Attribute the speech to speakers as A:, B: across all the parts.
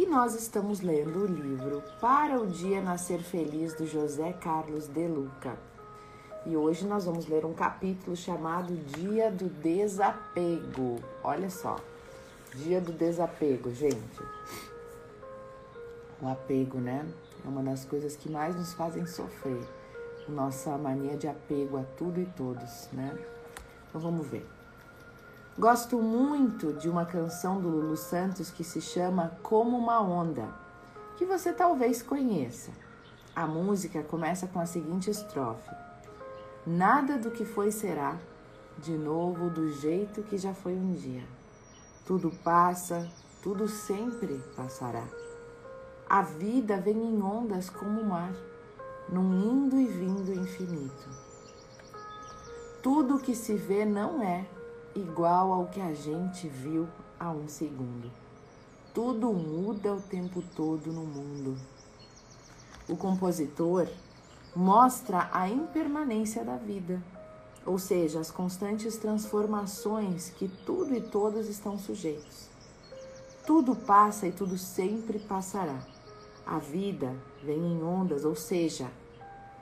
A: E nós estamos lendo o livro Para o Dia Nascer Feliz do José Carlos de Luca. E hoje nós vamos ler um capítulo chamado Dia do Desapego. Olha só, Dia do Desapego, gente. O apego, né? É uma das coisas que mais nos fazem sofrer. Nossa mania de apego a tudo e todos, né? Então vamos ver. Gosto muito de uma canção do Lulu Santos que se chama Como uma Onda, que você talvez conheça. A música começa com a seguinte estrofe: Nada do que foi será, de novo do jeito que já foi um dia. Tudo passa, tudo sempre passará. A vida vem em ondas como o mar, num indo e vindo infinito. Tudo que se vê não é igual ao que a gente viu há um segundo. Tudo muda o tempo todo no mundo. O compositor mostra a impermanência da vida, ou seja, as constantes transformações que tudo e todos estão sujeitos. Tudo passa e tudo sempre passará. A vida vem em ondas, ou seja,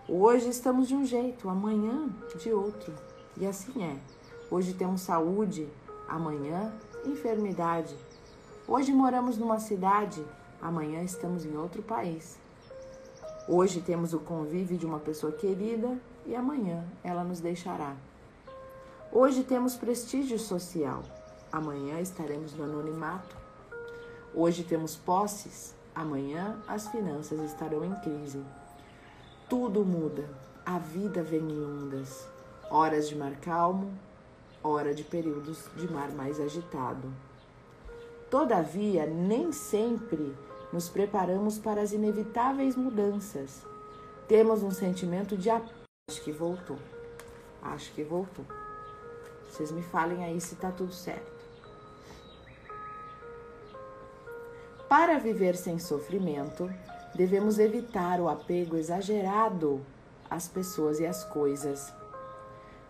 A: hoje estamos de um jeito, amanhã de outro. E assim é. Hoje temos saúde, amanhã enfermidade. Hoje moramos numa cidade, amanhã estamos em outro país. Hoje temos o convívio de uma pessoa querida e amanhã ela nos deixará. Hoje temos prestígio social, amanhã estaremos no anonimato. Hoje temos posses, amanhã as finanças estarão em crise. Tudo muda, a vida vem em ondas, horas de mar calmo, hora de períodos de mar mais agitado. Todavia, nem sempre nos preparamos para as inevitáveis mudanças. Temos um sentimento de acho que voltou. Acho que voltou. Vocês me falem aí se está tudo certo. Para viver sem sofrimento, devemos evitar o apego exagerado às pessoas e às coisas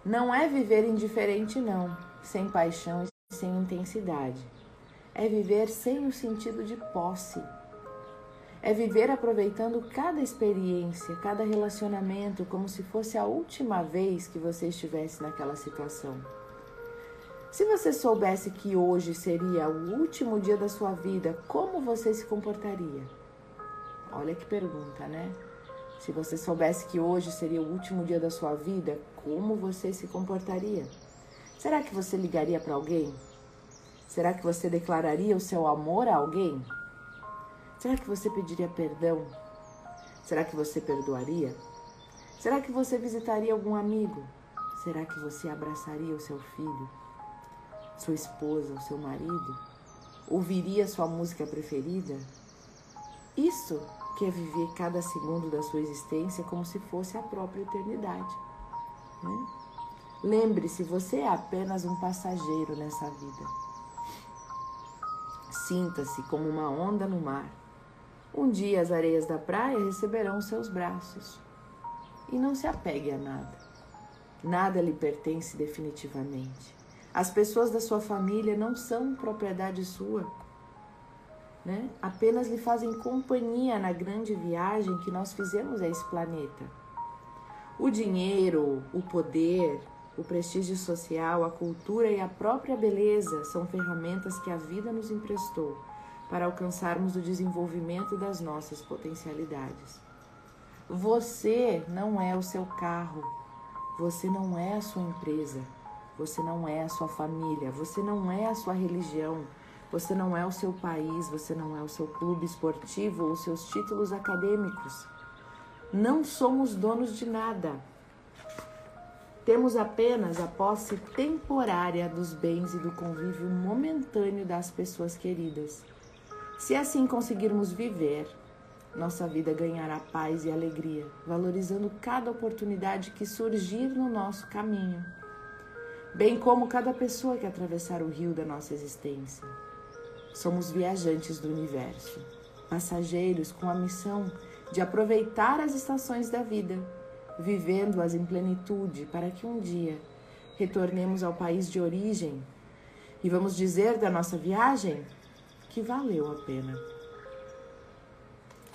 A: não é viver indiferente, não, sem paixão e sem intensidade. É viver sem o sentido de posse. É viver aproveitando cada experiência, cada relacionamento, como se fosse a última vez que você estivesse naquela situação. Se você soubesse que hoje seria o último dia da sua vida, como você se comportaria? Olha que pergunta, né? Se você soubesse que hoje seria o último dia da sua vida, como você se comportaria? Será que você ligaria para alguém? Será que você declararia o seu amor a alguém? Será que você pediria perdão? Será que você perdoaria? Será que você visitaria algum amigo? Será que você abraçaria o seu filho, sua esposa, o seu marido? Ouviria sua música preferida? Isso que é viver cada segundo da sua existência como se fosse a própria eternidade. Né? Lembre-se, você é apenas um passageiro nessa vida. Sinta-se como uma onda no mar. Um dia as areias da praia receberão seus braços. E não se apegue a nada. Nada lhe pertence definitivamente. As pessoas da sua família não são propriedade sua né? apenas lhe fazem companhia na grande viagem que nós fizemos a esse planeta. O dinheiro, o poder, o prestígio social, a cultura e a própria beleza são ferramentas que a vida nos emprestou para alcançarmos o desenvolvimento das nossas potencialidades. Você não é o seu carro, você não é a sua empresa, você não é a sua família, você não é a sua religião, você não é o seu país, você não é o seu clube esportivo ou os seus títulos acadêmicos. Não somos donos de nada. Temos apenas a posse temporária dos bens e do convívio momentâneo das pessoas queridas. Se assim conseguirmos viver, nossa vida ganhará paz e alegria, valorizando cada oportunidade que surgir no nosso caminho, bem como cada pessoa que atravessar o rio da nossa existência. Somos viajantes do universo, passageiros com a missão de aproveitar as estações da vida, vivendo-as em plenitude, para que um dia retornemos ao país de origem e vamos dizer da nossa viagem que valeu a pena.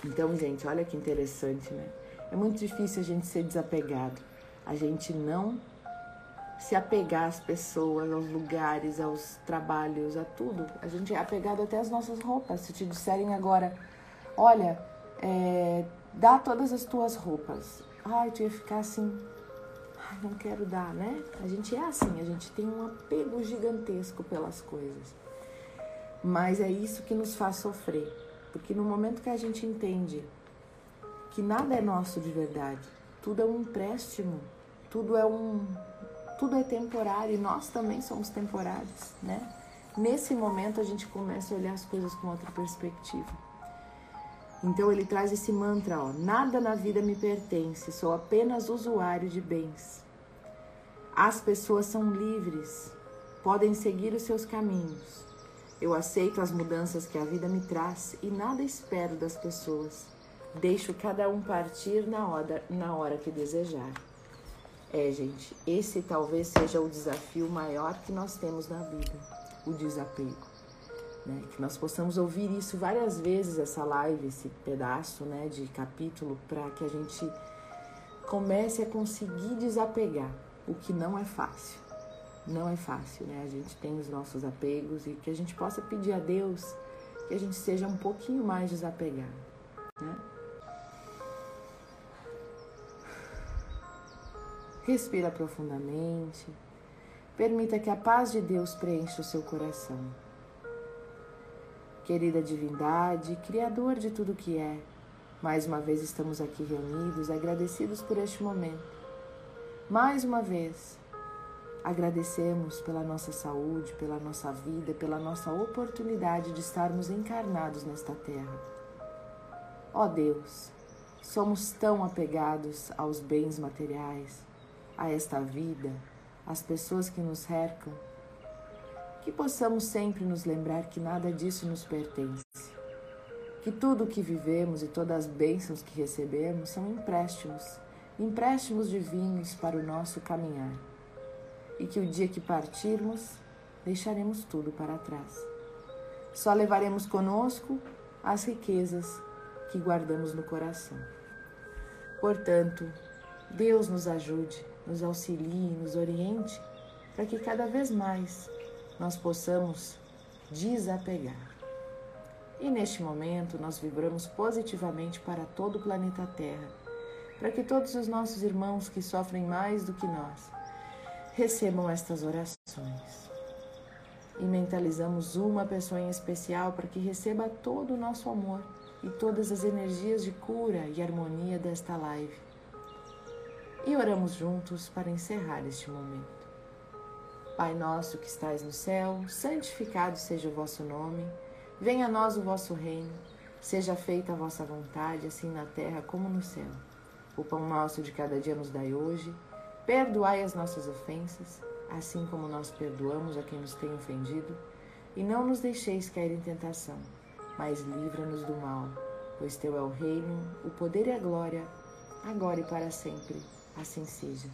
A: Então, gente, olha que interessante, né? É muito difícil a gente ser desapegado. A gente não se apegar às pessoas, aos lugares, aos trabalhos, a tudo. A gente é apegado até às nossas roupas. Se te disserem agora, olha, é, dá todas as tuas roupas. Ai, tu ia ficar assim, ai, não quero dar, né? A gente é assim, a gente tem um apego gigantesco pelas coisas. Mas é isso que nos faz sofrer. Porque no momento que a gente entende que nada é nosso de verdade, tudo é um empréstimo, tudo é um tudo é temporário e nós também somos temporários, né? Nesse momento a gente começa a olhar as coisas com outra perspectiva. Então ele traz esse mantra, ó, nada na vida me pertence, sou apenas usuário de bens. As pessoas são livres, podem seguir os seus caminhos. Eu aceito as mudanças que a vida me traz e nada espero das pessoas. Deixo cada um partir na hora, na hora que desejar. É, gente, esse talvez seja o desafio maior que nós temos na vida, o desapego. Né? Que nós possamos ouvir isso várias vezes, essa live, esse pedaço né, de capítulo, para que a gente comece a conseguir desapegar, o que não é fácil. Não é fácil, né? A gente tem os nossos apegos e que a gente possa pedir a Deus que a gente seja um pouquinho mais desapegado, né? Respira profundamente. Permita que a paz de Deus preencha o seu coração. Querida divindade, Criador de tudo que é, mais uma vez estamos aqui reunidos, agradecidos por este momento. Mais uma vez, agradecemos pela nossa saúde, pela nossa vida, pela nossa oportunidade de estarmos encarnados nesta terra. Ó Deus, somos tão apegados aos bens materiais, a esta vida, às pessoas que nos cercam, que possamos sempre nos lembrar que nada disso nos pertence, que tudo o que vivemos e todas as bênçãos que recebemos são empréstimos, empréstimos divinos para o nosso caminhar, e que o dia que partirmos, deixaremos tudo para trás. Só levaremos conosco as riquezas que guardamos no coração. Portanto, Deus nos ajude nos auxilie, nos oriente, para que cada vez mais nós possamos desapegar. E neste momento nós vibramos positivamente para todo o planeta Terra, para que todos os nossos irmãos que sofrem mais do que nós recebam estas orações. E mentalizamos uma pessoa em especial para que receba todo o nosso amor e todas as energias de cura e harmonia desta live e oramos juntos para encerrar este momento. Pai nosso que estais no céu, santificado seja o vosso nome, venha a nós o vosso reino, seja feita a vossa vontade, assim na terra como no céu. O pão nosso de cada dia nos dai hoje, perdoai as nossas ofensas, assim como nós perdoamos a quem nos tem ofendido, e não nos deixeis cair em tentação, mas livra-nos do mal, pois teu é o reino, o poder e a glória, agora e para sempre. Assim seja.